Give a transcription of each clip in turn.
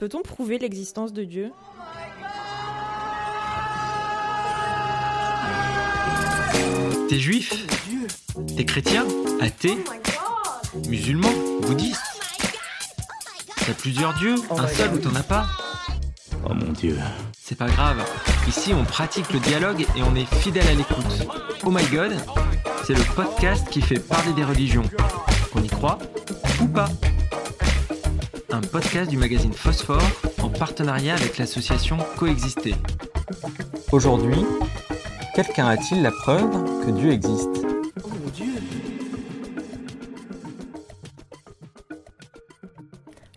Peut-on prouver l'existence de Dieu? T'es juif? T'es chrétien? Athée? Musulman? Bouddhiste? T'as plusieurs dieux? Un seul ou t'en as pas? Oh mon dieu. C'est pas grave. Ici, on pratique le dialogue et on est fidèle à l'écoute. Oh my god, c'est le podcast qui fait parler des religions. Qu'on y croit ou pas? Un podcast du magazine Phosphore en partenariat avec l'association Coexister. Aujourd'hui, quelqu'un a-t-il la preuve que Dieu existe?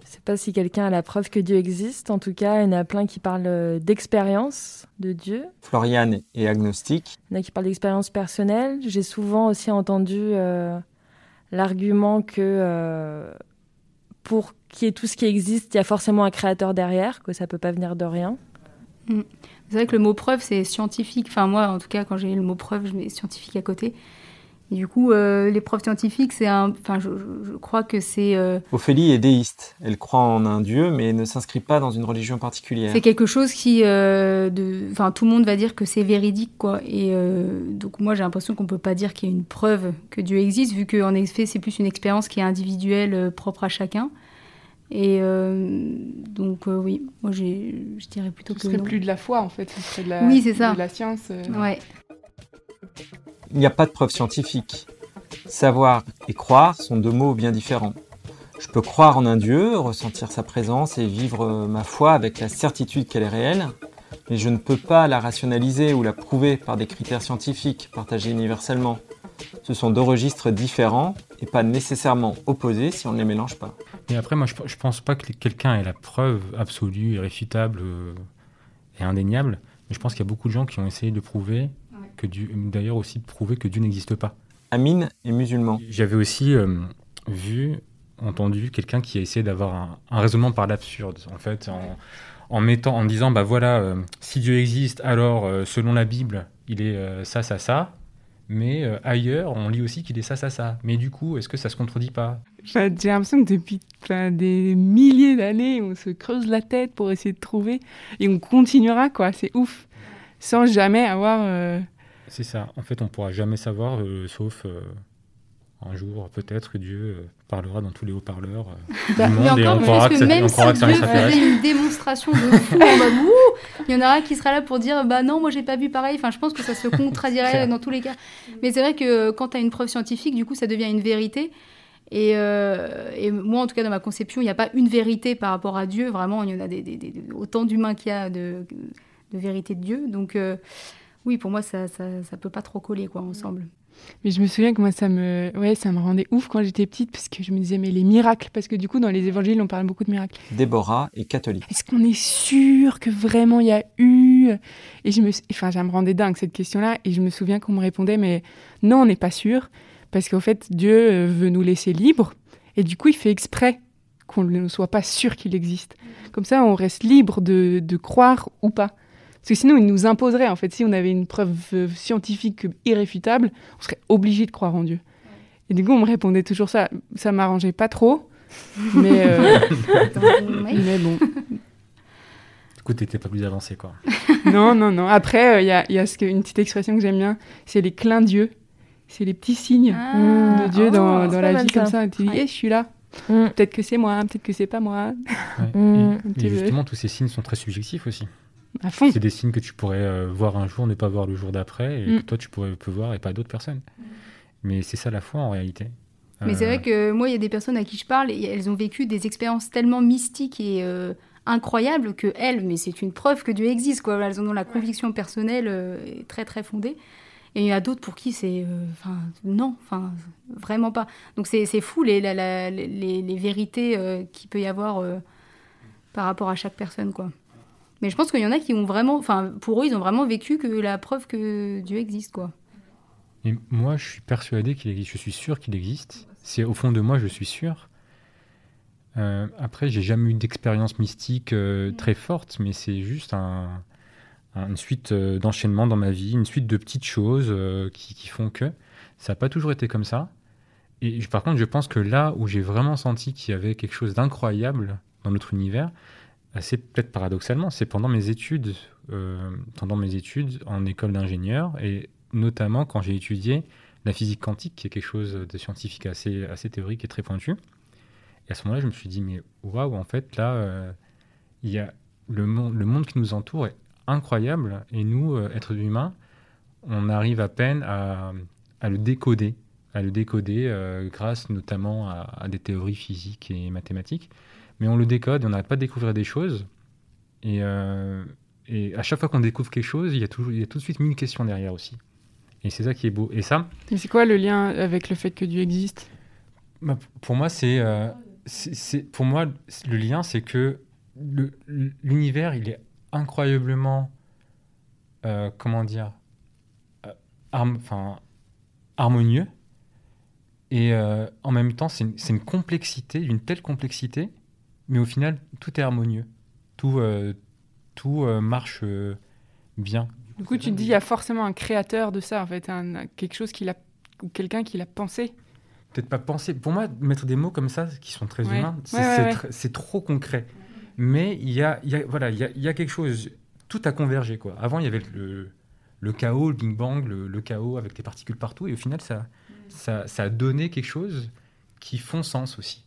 Je sais pas si quelqu'un a la preuve que Dieu existe. En tout cas, il y en a plein qui parlent euh, d'expérience de Dieu. Floriane est agnostique. Il y en a qui parlent d'expérience personnelle. J'ai souvent aussi entendu euh, l'argument que euh, pour qu'il y ait tout ce qui existe, il y a forcément un créateur derrière, que ça peut pas venir de rien. C'est vrai que le mot preuve, c'est scientifique. Enfin, moi, en tout cas, quand j'ai le mot preuve, je mets scientifique à côté. Et du coup, euh, les preuves scientifiques, c'est un. Enfin, je, crois que c'est. euh, Ophélie est déiste. Elle croit en un Dieu, mais ne s'inscrit pas dans une religion particulière. C'est quelque chose qui, euh, de, enfin, tout le monde va dire que c'est véridique, quoi. Et euh, donc moi, j'ai l'impression qu'on peut pas dire qu'il y a une preuve que Dieu existe, vu qu'en effet, c'est plus une expérience qui est individuelle, euh, propre à chacun. Et euh, donc euh, oui, moi, je dirais plutôt Ce que serait non. plus de la foi en fait, ce serait de la, Oui, c'est ça. de la science. euh. Ouais. Il n'y a pas de preuve scientifique. Savoir et croire sont deux mots bien différents. Je peux croire en un Dieu, ressentir sa présence et vivre euh, ma foi avec la certitude qu'elle est réelle, mais je ne peux pas la rationaliser ou la prouver par des critères scientifiques partagés universellement. Ce sont deux registres différents et pas nécessairement opposés si on ne les mélange pas. Et après, moi, je, je pense pas que quelqu'un ait la preuve absolue, irréfutable euh, et indéniable. Mais je pense qu'il y a beaucoup de gens qui ont essayé de prouver que Dieu, d'ailleurs aussi de prouver que Dieu n'existe pas. Amine est musulman. J'avais aussi euh, vu, entendu quelqu'un qui a essayé d'avoir un, un raisonnement par l'absurde, en fait, en, en mettant, en disant, bah voilà, euh, si Dieu existe, alors euh, selon la Bible, il est euh, ça, ça, ça. Mais euh, ailleurs, on lit aussi qu'il est ça, ça, ça. Mais du coup, est-ce que ça se contredit pas? J'ai l'impression que depuis des milliers d'années, on se creuse la tête pour essayer de trouver et on continuera quoi. C'est ouf, sans jamais avoir. euh, C'est ça. En fait, on pourra jamais savoir, euh, sauf euh, un jour, peut-être que Dieu euh, parlera dans tous les haut-parleurs Bah, du monde et on croira que que ça, même si que un Dieu faisait une démonstration de fou, il y en aura qui sera là pour dire bah non, moi j'ai pas vu pareil. Enfin, je pense que ça se contradirait dans tous les cas. Mais c'est vrai que quand tu as une preuve scientifique, du coup, ça devient une vérité. Et, euh, et moi, en tout cas, dans ma conception, il n'y a pas une vérité par rapport à Dieu. Vraiment, il y en a des, des- des- autant d'humains qu'il y a de, de vérité de Dieu. Donc, euh, oui, pour moi, ça, ça, ça peut pas trop coller quoi ensemble. Mais je me souviens que moi, ça me, ouais, ça me rendait ouf quand j'étais petite parce que je me disais mais les miracles, parce que du coup dans les évangiles on parle beaucoup de miracles. Déborah est catholique. Est-ce qu'on est sûr que vraiment il y a eu? Et je me, enfin, ça me rendait dingue cette question-là. Et je me souviens qu'on me répondait, mais non, on n'est pas sûr, parce qu'en fait, Dieu euh, veut nous laisser libres, et du coup, il fait exprès qu'on ne soit pas sûr qu'il existe. Comme ça, on reste libre de, de croire ou pas. Parce que sinon, il nous imposerait, en fait, si on avait une preuve euh, scientifique irréfutable, on serait obligé de croire en Dieu. Et du coup, on me répondait toujours ça. Ça m'arrangeait pas trop, mais, euh, mais bon. Du coup, t'étais pas plus avancé, quoi. Non, non, non. Après, euh, il y a, il y a ce que, une petite expression que j'aime bien, c'est les clins d'yeux. C'est les petits signes Ah, de Dieu oh, dans, pas la vie comme ça. Tu dis, Ouais. Eh, je suis là. Mm. Peut-être que c'est moi, peut-être que c'est pas moi. Ouais. Mm. Et, et justement, tous ces signes sont très subjectifs aussi. À fond. C'est des signes que tu pourrais euh, voir un jour, ne pas voir le jour d'après, et Mm. que toi, tu pourrais peux voir et pas d'autres personnes. Mais c'est ça la foi en réalité. Mais c'est Euh, vrai que moi, il y a des personnes à qui je parle et elles ont vécu des expériences tellement mystiques et euh, incroyables que elles, mais c'est une preuve que Dieu existe. Quoi. Elles en ont la conviction personnelle euh, très très fondée. Et il y en a d'autres pour qui c'est, euh, enfin, non, enfin, vraiment pas. Donc c'est c'est fou les, la- la- les, les vérités euh, qu'il peut y avoir euh, par rapport à chaque personne, quoi. Mais je pense qu'il y en a qui ont vraiment, enfin, pour eux, ils ont vraiment vécu que la preuve que Dieu existe, quoi. Et moi, je suis persuadé qu'il existe. Je suis sûr qu'il existe. C'est au fond de moi, je suis sûr. Euh, après, j'ai jamais eu d'expérience mystique euh, très forte, mais c'est juste un, un- une suite euh, d'enchaînements dans ma vie, une suite de petites choses euh, qui, qui font que ça n'a pas toujours été comme ça. Et par contre, je pense que là où j'ai vraiment senti qu'il y avait quelque chose d'incroyable dans notre univers, assez peut-être paradoxalement, c'est pendant mes études, euh, pendant mes études en école d'ingénieur, et notamment quand j'ai étudié la physique quantique, qui est quelque chose de scientifique assez, assez théorique et très pointu. Et à ce moment-là, je me suis dit, mais waouh, en fait, là, euh, y a le, monde, le monde qui nous entoure est incroyable, et nous, euh, êtres humains, on arrive à peine à le décoder, à le décoder euh, grâce notamment à, à, des théories physiques et mathématiques. Mais on le décode, et on n'arrête pas de découvrir des choses. Et, euh, et à chaque fois qu'on découvre quelque chose, il y, a toujours, il y a tout de suite mille questions derrière aussi. Et c'est ça qui est beau. Et ça. Mais c'est quoi le lien avec le fait que Dieu existe? Bah, Pour moi, c'est, euh, c'est, pour moi le lien, c'est que le, l'univers, il est incroyablement, comment dire, harm, enfin, harmonieux. Et euh, en même temps, c'est une, complexité, une telle complexité, mais au final, tout est harmonieux. Tout, euh, tout euh, marche bien. Du coup, tu te dis, il y a forcément un créateur de ça, en fait, un, quelque chose qui l'a, ou quelqu'un qui l'a pensé. Peut-être pas penser. Pour moi, mettre des mots comme ça, qui sont très Ouais. humains, c'est, Ouais, ouais, trop concret. Mais il y a, y a- voilà, il y a, a quelque chose. Tout a convergé, quoi. Avant, il y avait le, le chaos, le Big Bang, le, le chaos avec les particules partout, et au final, ça, ça, a donné quelque chose qui font sens aussi.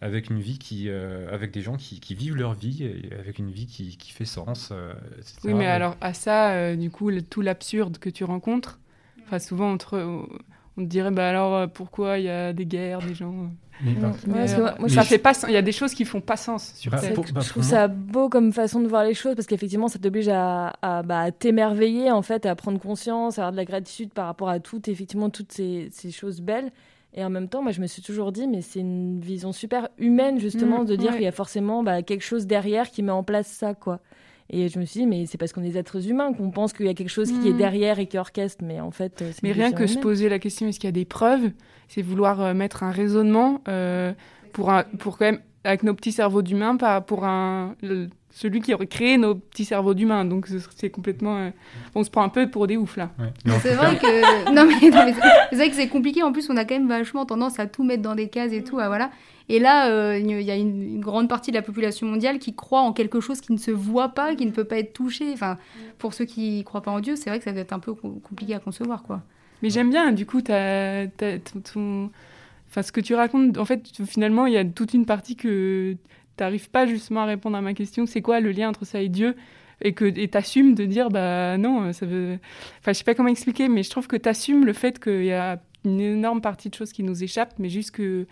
Avec une vie qui, euh, avec des gens qui, vivent leur vie, et avec une vie qui, qui fait sens. euh, etc. Oui, mais alors à ça, euh, du coup, tout l'absurde que tu rencontres, enfin souvent entre, on te dirait, bah alors euh, pourquoi il y a des guerres, des gens. euh, Mais par- Ouais, parce que moi, moi, je ça fait pas, il y a des choses qui font pas sens sur Bah, Terre. pour- je bah, trouve ça beau comme façon de voir les choses parce qu'effectivement ça t'oblige à, à, bah, à t'émerveiller en fait, à prendre conscience, à avoir de la gratitude par rapport à toutes effectivement toutes ces, ces choses belles. Et en même temps, moi je me suis toujours dit mais c'est une vision super humaine justement Mm, de dire ouais. qu'il y a forcément bah, quelque chose derrière qui met en place ça quoi. Et je me suis dit mais c'est parce qu'on est des êtres humains qu'on pense qu'il y a quelque chose qui est Mm. derrière et qui orchestre, mais en fait euh, Mais rien que se poser la question est-ce qu'il y a des preuves, c'est vouloir euh, mettre un raisonnement euh, pour, un, pour quand même, avec nos petits cerveaux d'humains, pas pour un, le- celui qui aurait créé nos petits cerveaux d'humains. Donc ce- c'est complètement. euh, on se prend un peu pour des oufs là. Ouais. C'est vrai que non mais, non, mais c'est vrai que c'est compliqué. En plus, on a quand même vachement tendance à tout mettre dans des cases et tout. ah, voilà. Et là, euh, il y a une, une grande partie de la population mondiale qui croit en quelque chose qui ne se voit pas, qui ne peut pas être touché. Enfin, pour ceux qui croient pas en Dieu, c'est vrai que ça doit être un peu co- compliqué à concevoir, quoi. Mais j'aime bien, du coup, t'as, t'as- ton, ton- Enfin, ce que tu racontes, en fait, finalement, il y a toute une partie que t'arrives pas justement à répondre à ma question. C'est quoi le lien entre ça et Dieu? Et que et t'assumes de dire, bah non, ça veut. Enfin, je sais pas comment expliquer, mais je trouve que t'assumes le fait qu'il y a une énorme partie de choses qui nous échappent, mais juste que.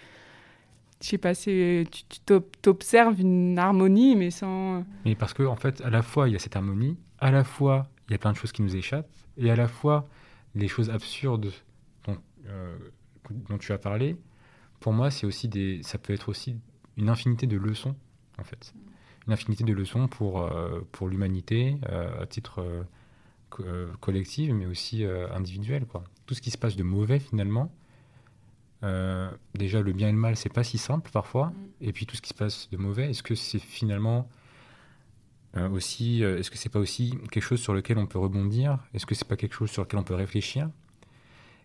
Je sais pas, c'est, tu, tu t'ob- t'observes une harmonie, mais sans. Mais parce que en fait, à la fois il y a cette harmonie, à la fois il y a plein de choses qui nous échappent, et à la fois les choses absurdes dont, euh, dont tu as parlé. Pour moi, c'est aussi des, ça peut être aussi une infinité de leçons en fait, une infinité de leçons pour euh, pour l'humanité euh, à titre euh, co- collectif, mais aussi individuel quoi. Tout ce qui se passe de mauvais finalement. déjà, le bien et le mal, c'est pas si simple parfois. Et puis tout ce qui se passe de mauvais, est-ce que c'est finalement aussi, est-ce que c'est pas aussi quelque chose sur lequel on peut rebondir? Est-ce que c'est pas quelque chose sur lequel on peut réfléchir?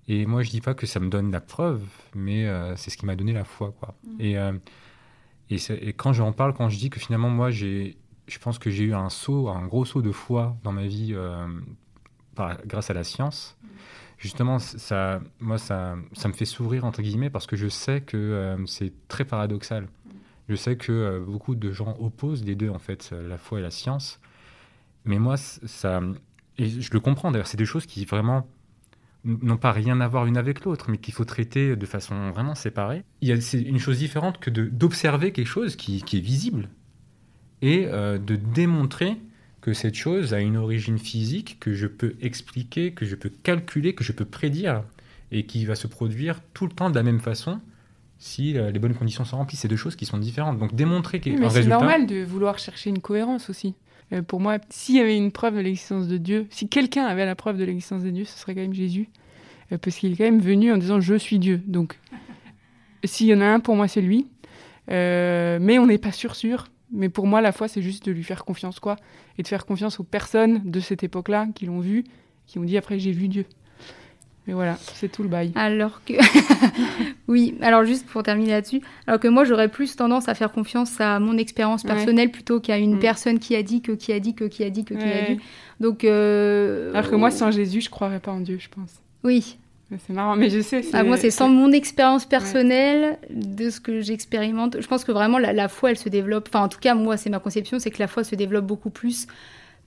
Et moi, je dis pas que ça me donne la preuve, mais euh, c'est ce qui m'a donné la foi, quoi. Et, euh, et, et quand j'en parle, quand je dis que finalement, moi, je pense que j'ai eu un saut, un gros saut de foi dans ma vie euh, grâce à la science. Justement, ça, moi, ça, ça me fait sourire entre guillemets parce que je sais que euh, c'est très paradoxal. Je sais que euh, beaucoup de gens opposent les deux, en fait, la foi et la science. Mais moi, ça. Et je le comprends d'ailleurs, c'est des choses qui vraiment n'ont pas rien à voir l'une avec l'autre, mais qu'il faut traiter de façon vraiment séparée. C'est une chose différente que d'observer quelque chose qui, qui est visible et euh, de démontrer que cette chose a une origine physique que je peux expliquer, que je peux calculer, que je peux prédire et qui va se produire tout le temps de la même façon si euh, les bonnes conditions sont remplies. C'est deux choses qui sont différentes. Donc démontrer qu'il y Oui, a mais un c'est résultat. normal de vouloir chercher une cohérence aussi. Euh, pour moi, s'il y avait une preuve de l'existence de Dieu, si quelqu'un avait la preuve de l'existence de Dieu, ce serait quand même Jésus. Euh, parce qu'il est quand même venu en disant Je suis Dieu. Donc, s'il y en a un, pour moi, c'est lui. Euh, mais on n'est pas sûr, sûr. Mais pour moi, la foi, c'est juste de lui faire confiance, quoi. Et de faire confiance aux personnes de cette époque-là qui l'ont vu, qui ont dit après J'ai vu Dieu. Mais voilà, c'est tout le bail. Alors que. oui, alors juste pour terminer là-dessus, alors que moi j'aurais plus tendance à faire confiance à mon expérience Ouais. personnelle plutôt qu'à une Mm. personne qui a dit que, qui a dit que, qui a dit que, qui a dit. Donc. euh, Alors que moi, sans Jésus, je croirais pas en Dieu, je pense. Oui, C'est marrant, mais je sais. Ah, moi c'est sans mon expérience personnelle, de ce que j'expérimente. Je pense que vraiment la, la foi elle se développe, enfin en tout cas moi c'est ma conception, c'est que la foi se développe beaucoup plus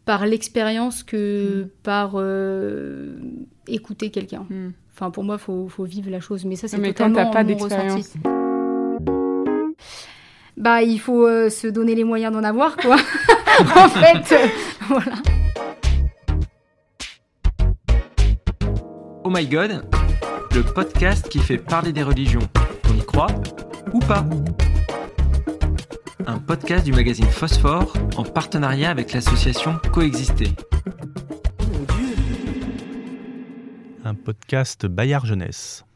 par l'expérience que Mm. par euh, écouter quelqu'un. Hmm. Enfin, pour moi, il faut, faut vivre la chose. Mais ça, c'est Mais quand totalement t'as pas mon d'expérience. ressenti. Bah, il faut euh, se donner les moyens d'en avoir, quoi. en fait, euh, voilà. Oh my god, le podcast qui fait parler des religions. On y croit ou pas? Un podcast du magazine Phosphore en partenariat avec l'association Coexister. Un podcast Bayard Jeunesse.